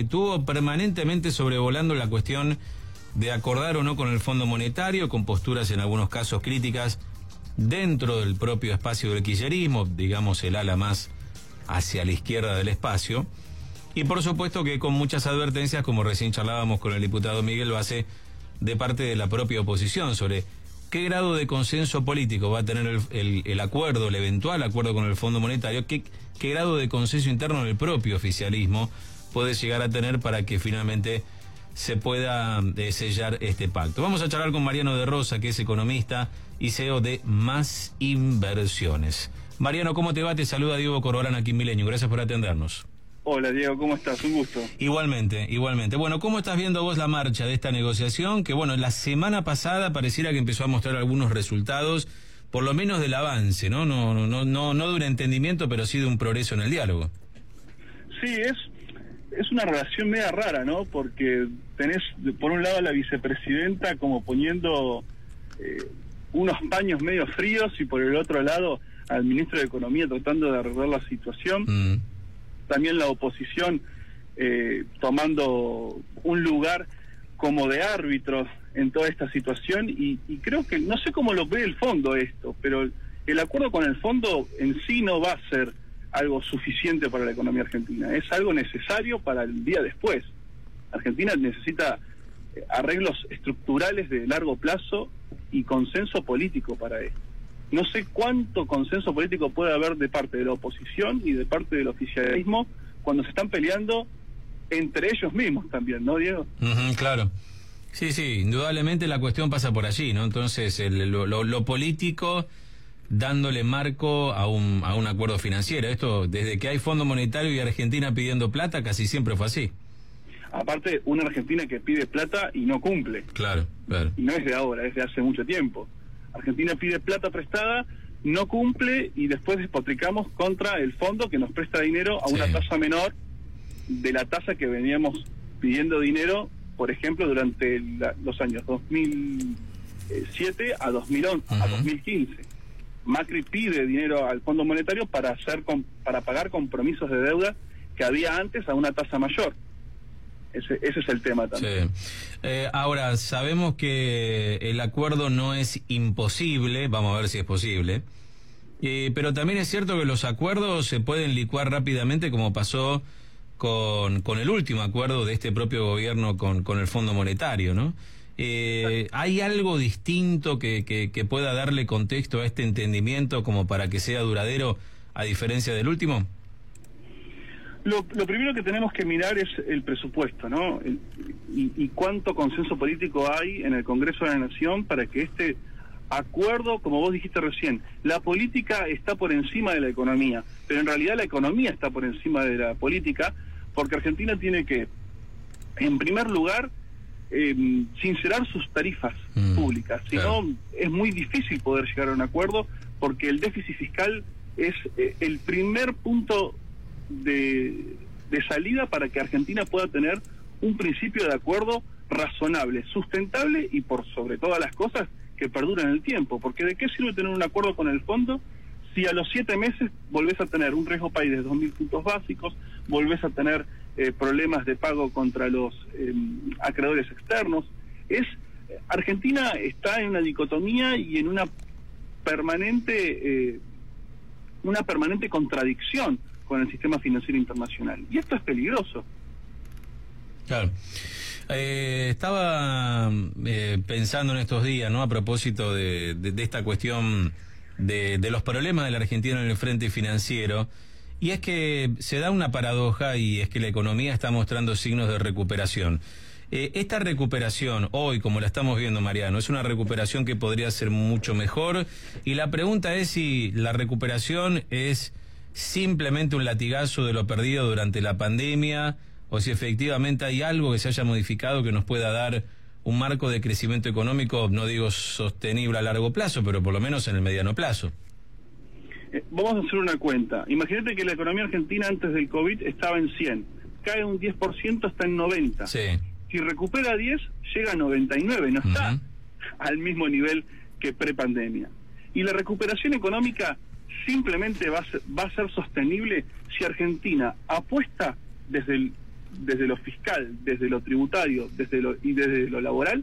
estuvo permanentemente sobrevolando la cuestión de acordar o no con el Fondo Monetario, con posturas en algunos casos críticas dentro del propio espacio del quillerismo, digamos el ala más hacia la izquierda del espacio. Y por supuesto que con muchas advertencias, como recién charlábamos con el diputado Miguel Base, de parte de la propia oposición sobre qué grado de consenso político va a tener el, acuerdo, el eventual acuerdo con el Fondo Monetario, qué, qué grado de consenso interno en el propio oficialismo puede llegar a tener para que finalmente se pueda eh, sellar este pacto. Vamos a charlar con Mariano de Rosa, que es economista y CEO de Más Inversiones. Mariano, ¿cómo te va? Te saluda Diego Corbalán aquí en Milenio. Gracias por atendernos. Hola Diego, ¿cómo estás? Un gusto. Igualmente, igualmente. Bueno, ¿cómo estás viendo vos la marcha de esta negociación? Que bueno, la semana pasada pareciera que empezó a mostrar algunos resultados, por lo menos del avance, ¿no? No, no, no, no de un entendimiento, pero sí de un progreso en el diálogo. Sí, es, es una relación media rara, ¿no? Porque tenés por un lado a la vicepresidenta como poniendo eh, unos paños medio fríos y por el otro lado al ministro de Economía tratando de arreglar la situación. Mm. También la oposición eh, tomando un lugar como de árbitros en toda esta situación y, creo que no sé cómo lo ve el fondo esto, pero el acuerdo con el fondo en sí no va a ser algo suficiente para la economía argentina, es algo necesario para el día después. Argentina necesita eh, arreglos estructurales de largo plazo y consenso político para esto. No sé cuánto consenso político puede haber de parte de la oposición y de parte del oficialismo cuando se están peleando entre ellos mismos también, ¿no, Diego? claro. Sí, sí, indudablemente la cuestión pasa por allí, ¿no? Entonces, lo, político dándole marco a un, a un acuerdo financiero. Esto, desde que hay Fondo Monetario y Argentina pidiendo plata, casi siempre fue así. Aparte, una Argentina que pide plata y no cumple. Claro, claro. Y no es de ahora, es de hace mucho tiempo. Argentina pide plata prestada, no cumple y después despotricamos contra el fondo que nos presta dinero a una tasa menor de la tasa que veníamos pidiendo dinero, por ejemplo, durante los años 2007 a, 2011, a 2015. Macri pide dinero al Fondo Monetario para hacer para pagar compromisos de deuda que había antes a una tasa mayor. Ese, es el tema también. Eh, ahora, sabemos que el acuerdo no es imposible, vamos a ver si es posible, eh, pero también es cierto que los acuerdos se pueden licuar rápidamente como pasó con, con el último acuerdo de este propio gobierno con, con el Fondo Monetario, ¿no? Eh, ¿Hay algo distinto que, que, que pueda darle contexto a este entendimiento como para que sea duradero a diferencia del último? Lo, primero que tenemos que mirar es el presupuesto, ¿no? y, cuánto consenso político hay en el Congreso de la Nación para que este acuerdo, como vos dijiste recién, la política está por encima de la economía, pero en realidad la economía está por encima de la política, porque Argentina tiene que, en primer lugar, eh, sincerar sus tarifas mm, públicas, si no es muy difícil poder llegar a un acuerdo, porque el déficit fiscal es eh, el primer punto de, salida para que Argentina pueda tener un principio de acuerdo razonable, sustentable y por sobre todas las cosas que perduren el tiempo. Porque ¿de qué sirve tener un acuerdo con el fondo si a los siete meses volvés a tener un riesgo país de 2.000 puntos básicos, volvés a tener eh, problemas de pago contra los em, acreedores externos? Es Argentina está en una dicotomía y en una permanente eh, una permanente contradicción con el sistema financiero internacional. Y esto es peligroso. Claro. Eh, estaba eh, pensando en estos días, ¿no? A propósito de, esta cuestión de, los problemas de la Argentina en el frente financiero. Y es que se da una paradoja y es que la economía está mostrando signos de recuperación. Eh, esta recuperación, hoy, como la estamos viendo, Mariano, es una recuperación que podría ser mucho mejor. Y la pregunta es si la recuperación es simplemente un latigazo de lo perdido durante la pandemia o si efectivamente hay algo que se haya modificado que nos pueda dar un marco de crecimiento económico, no digo sostenible a largo plazo, pero por lo menos en el mediano plazo. Eh, vamos a hacer una cuenta. Imagínate que la economía argentina antes del COVID estaba en 100. Cae un 10%, está en 90. Sí. Si recupera 10, llega a 99. No está al mismo nivel que prepandemia. Y la recuperación económica simplemente va a, ser, va a ser sostenible si Argentina apuesta desde el desde lo fiscal, desde lo tributario desde lo, y desde lo laboral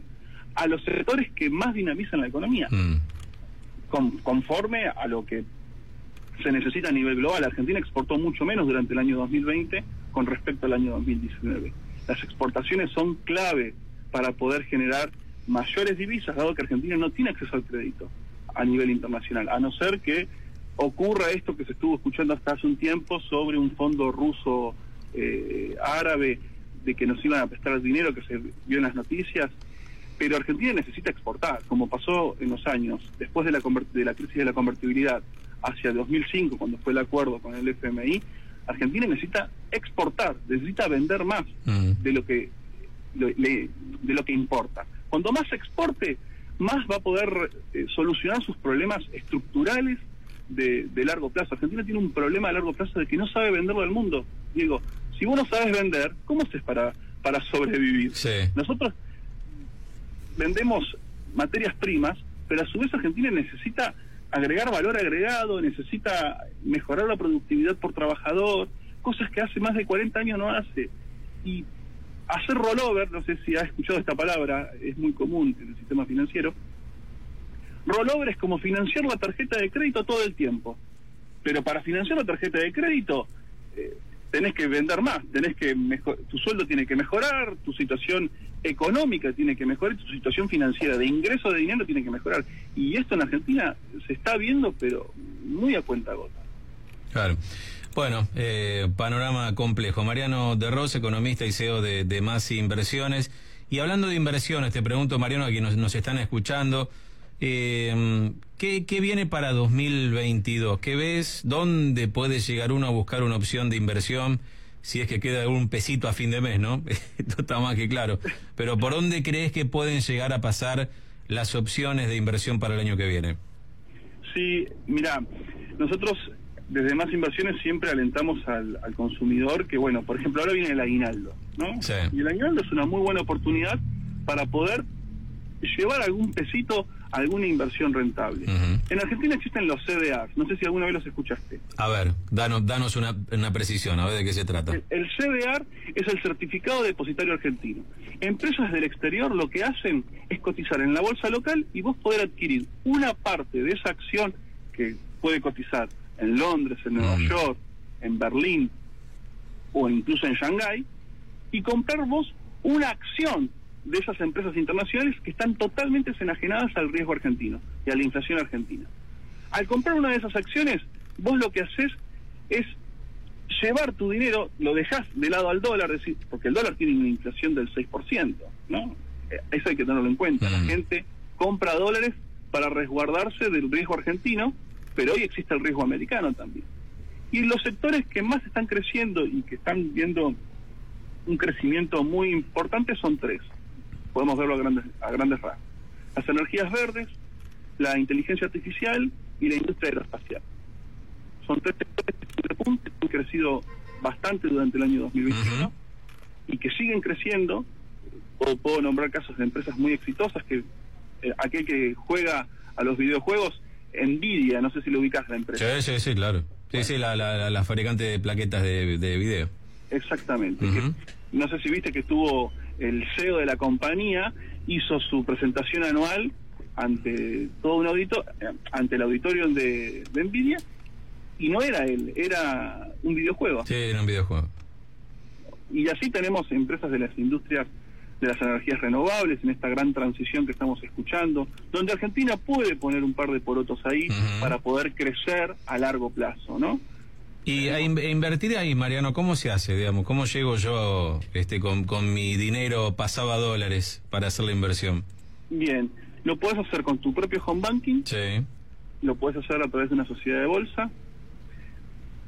a los sectores que más dinamizan la economía, Mm. con- conforme a lo que se necesita a nivel global. Argentina exportó mucho menos durante el año 2020 con respecto al año 2019. Las exportaciones son clave para poder generar mayores divisas, dado que Argentina no tiene acceso al crédito a nivel internacional, a no ser que ocurra esto que se estuvo escuchando hasta hace un tiempo sobre un fondo ruso eh, árabe de que nos iban a prestar dinero que se vio en las noticias pero Argentina necesita exportar, como pasó en los años, después de la, de la crisis de la convertibilidad, hacia el 2005, cuando fue el acuerdo con el FMI, Argentina necesita exportar, necesita vender más Mm. de lo que lo- le- de lo que importa. Cuando más exporte, más va a poder eh, solucionar sus problemas estructurales de, de largo plazo. Argentina tiene un problema de largo plazo de que no sabe venderlo al mundo. Digo, si vos no sabes vender, ¿cómo haces para, para sobrevivir? Sí. Nosotros vendemos materias primas, pero a su vez Argentina necesita agregar valor agregado, necesita mejorar la productividad por trabajador, cosas que hace más de 40 años no hace. Y hacer rollover, no sé si has escuchado esta palabra, es muy común en el sistema financiero. Rollover es como financiar la tarjeta de crédito todo el tiempo. Pero para financiar la tarjeta de crédito eh, tenés que vender más, tenés que mejo- tu sueldo tiene que mejorar, tu situación económica tiene que mejorar, tu situación financiera de ingreso de dinero tiene que mejorar. Y esto en Argentina se está viendo, pero muy a cuenta gota. Claro. Bueno, eh, panorama complejo. Mariano de Ros, economista y CEO de, de Más Inversiones. Y hablando de inversiones, te pregunto, Mariano, a quienes nos están escuchando, eh, ¿qué, ¿qué viene para 2022? ¿Qué ves? ¿Dónde puede llegar uno a buscar una opción de inversión? Si es que queda algún pesito a fin de mes, ¿no? Esto está más que claro. Pero ¿por dónde crees que pueden llegar a pasar las opciones de inversión para el año que viene? Sí, mira, nosotros desde Más Inversiones siempre alentamos al, al consumidor que, bueno, por ejemplo, ahora viene el aguinaldo, ¿no? Sí. Y el aguinaldo es una muy buena oportunidad para poder llevar algún pesito alguna inversión rentable. En Argentina existen los CDRs, no sé si alguna vez los escuchaste. A ver, danos, danos una, una precisión, a ver de qué se trata. El, el CDR es el certificado depositario argentino. Empresas del exterior lo que hacen es cotizar en la bolsa local y vos poder adquirir una parte de esa acción que puede cotizar en Londres, en Nueva Mm. York, en Berlín o incluso en Shanghái y comprar vos una acción de esas empresas internacionales que están totalmente enajenadas al riesgo argentino y a la inflación argentina. Al comprar una de esas acciones, vos lo que haces es llevar tu dinero, lo dejas de lado al dólar, decir, porque el dólar tiene una inflación del 6%, ¿no? Eh, Eso hay que tenerlo en cuenta. La Mm. gente compra dólares para resguardarse del riesgo argentino, pero hoy existe el riesgo americano también. Y los sectores que más están creciendo y que están viendo un crecimiento muy importante son tres. Podemos verlo a grandes, a grandes rasgos. Las energías verdes, la inteligencia artificial y la industria aeroespacial. Son tres sectores que han crecido bastante durante el año 2021 Ujú. y que siguen creciendo. Puedo, puedo nombrar casos de empresas muy exitosas que eh, aquel que juega a los videojuegos, Nvidia, no sé si lo ubicas la empresa. Sí, sí, sí, claro. Sí, sí, la, la, fabricante de plaquetas de, de video. Exactamente. Que- no sé si viste que estuvo el CEO de la compañía, hizo su presentación anual ante todo un audito, eh, ante el auditorio de, de Nvidia, y no era él, era un videojuego. Sí, era un videojuego. Y así tenemos empresas de las industrias de las energías renovables en esta gran transición que estamos escuchando, donde Argentina puede poner un par de porotos ahí para poder crecer a largo plazo, ¿no? Y a in- invertir ahí, Mariano, ¿cómo se hace, digamos? ¿Cómo llego yo este, con, con mi dinero pasado a dólares para hacer la inversión? Bien, lo puedes hacer con tu propio home banking, Sí. lo puedes hacer a través de una sociedad de bolsa.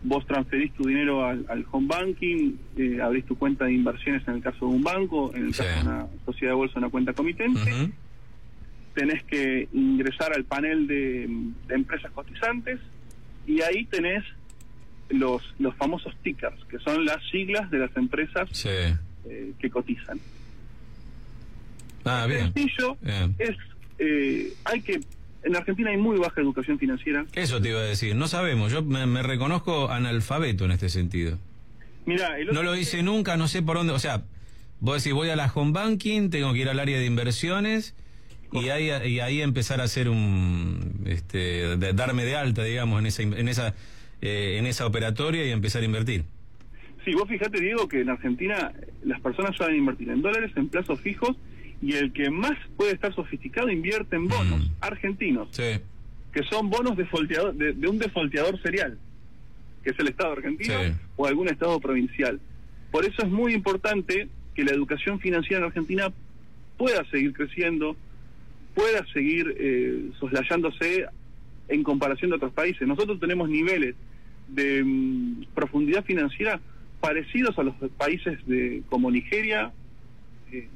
Vos transferís tu dinero al, al home banking, eh, abrís tu cuenta de inversiones en el caso de un banco, en el Sí. caso de una sociedad de bolsa, una cuenta comitente. Tenés que ingresar al panel de, de empresas cotizantes y ahí tenés los, los famosos tickers, que son las siglas de las empresas Sí. eh, que cotizan. Ah, bien. Sencillo, Bien. es, eh, hay que, en Argentina hay muy baja educación financiera. Eso te iba a decir. No sabemos. Yo me, me reconozco analfabeto en este sentido. Mira, el otro No lo hice nunca, no sé por dónde. O sea, vos decís, voy a la home banking, tengo que ir al área de inversiones y ahí, y ahí empezar a hacer un. Este, de- darme de alta, digamos, en esa, en esa, eh, en esa operatoria y empezar a invertir. Sí, vos fíjate, Diego, que en Argentina las personas saben invertir en dólares, en plazos fijos, y el que más puede estar sofisticado invierte en bonos Mm. argentinos, Sí. que son bonos defolteador, de, de un defolteador serial, que es el Estado argentino Sí. o algún Estado provincial. Por eso es muy importante que la educación financiera en Argentina pueda seguir creciendo, pueda seguir eh, soslayándose en comparación de otros países. Nosotros tenemos niveles de mm, profundidad financiera parecidos a los países de como Nigeria, eh,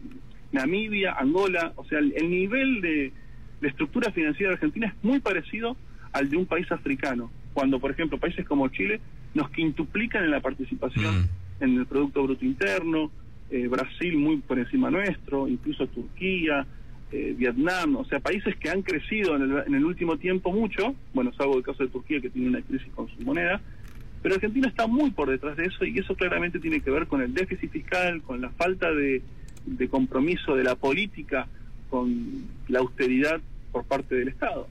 Namibia, Angola, o sea, el, el nivel de, de estructura financiera de Argentina es muy parecido al de un país africano, cuando por ejemplo países como Chile nos quintuplican en la participación Mm. en el Producto Bruto Interno, eh, Brasil muy por encima nuestro, incluso Turquía, eh, Vietnam, o sea, países que han crecido en el, en el último tiempo mucho, bueno, salvo el caso de Turquía que tiene una crisis con su moneda, pero Argentina está muy por detrás de eso y eso claramente tiene que ver con el déficit fiscal, con la falta de, de compromiso de la política con la austeridad por parte del Estado.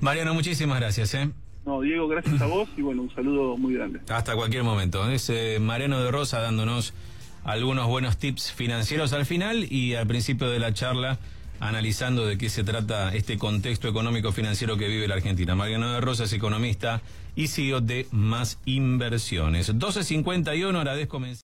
Mariano, muchísimas gracias. ¿eh? No, Diego, gracias a vos y bueno, un saludo muy grande. Hasta cualquier momento. Es eh, Mariano de Rosa dándonos algunos buenos tips financieros al final y al principio de la charla analizando de qué se trata este contexto económico financiero que vive la Argentina. Mariano de Rosa es economista y CEO de Más Inversiones. 12.51, agradezco. mens-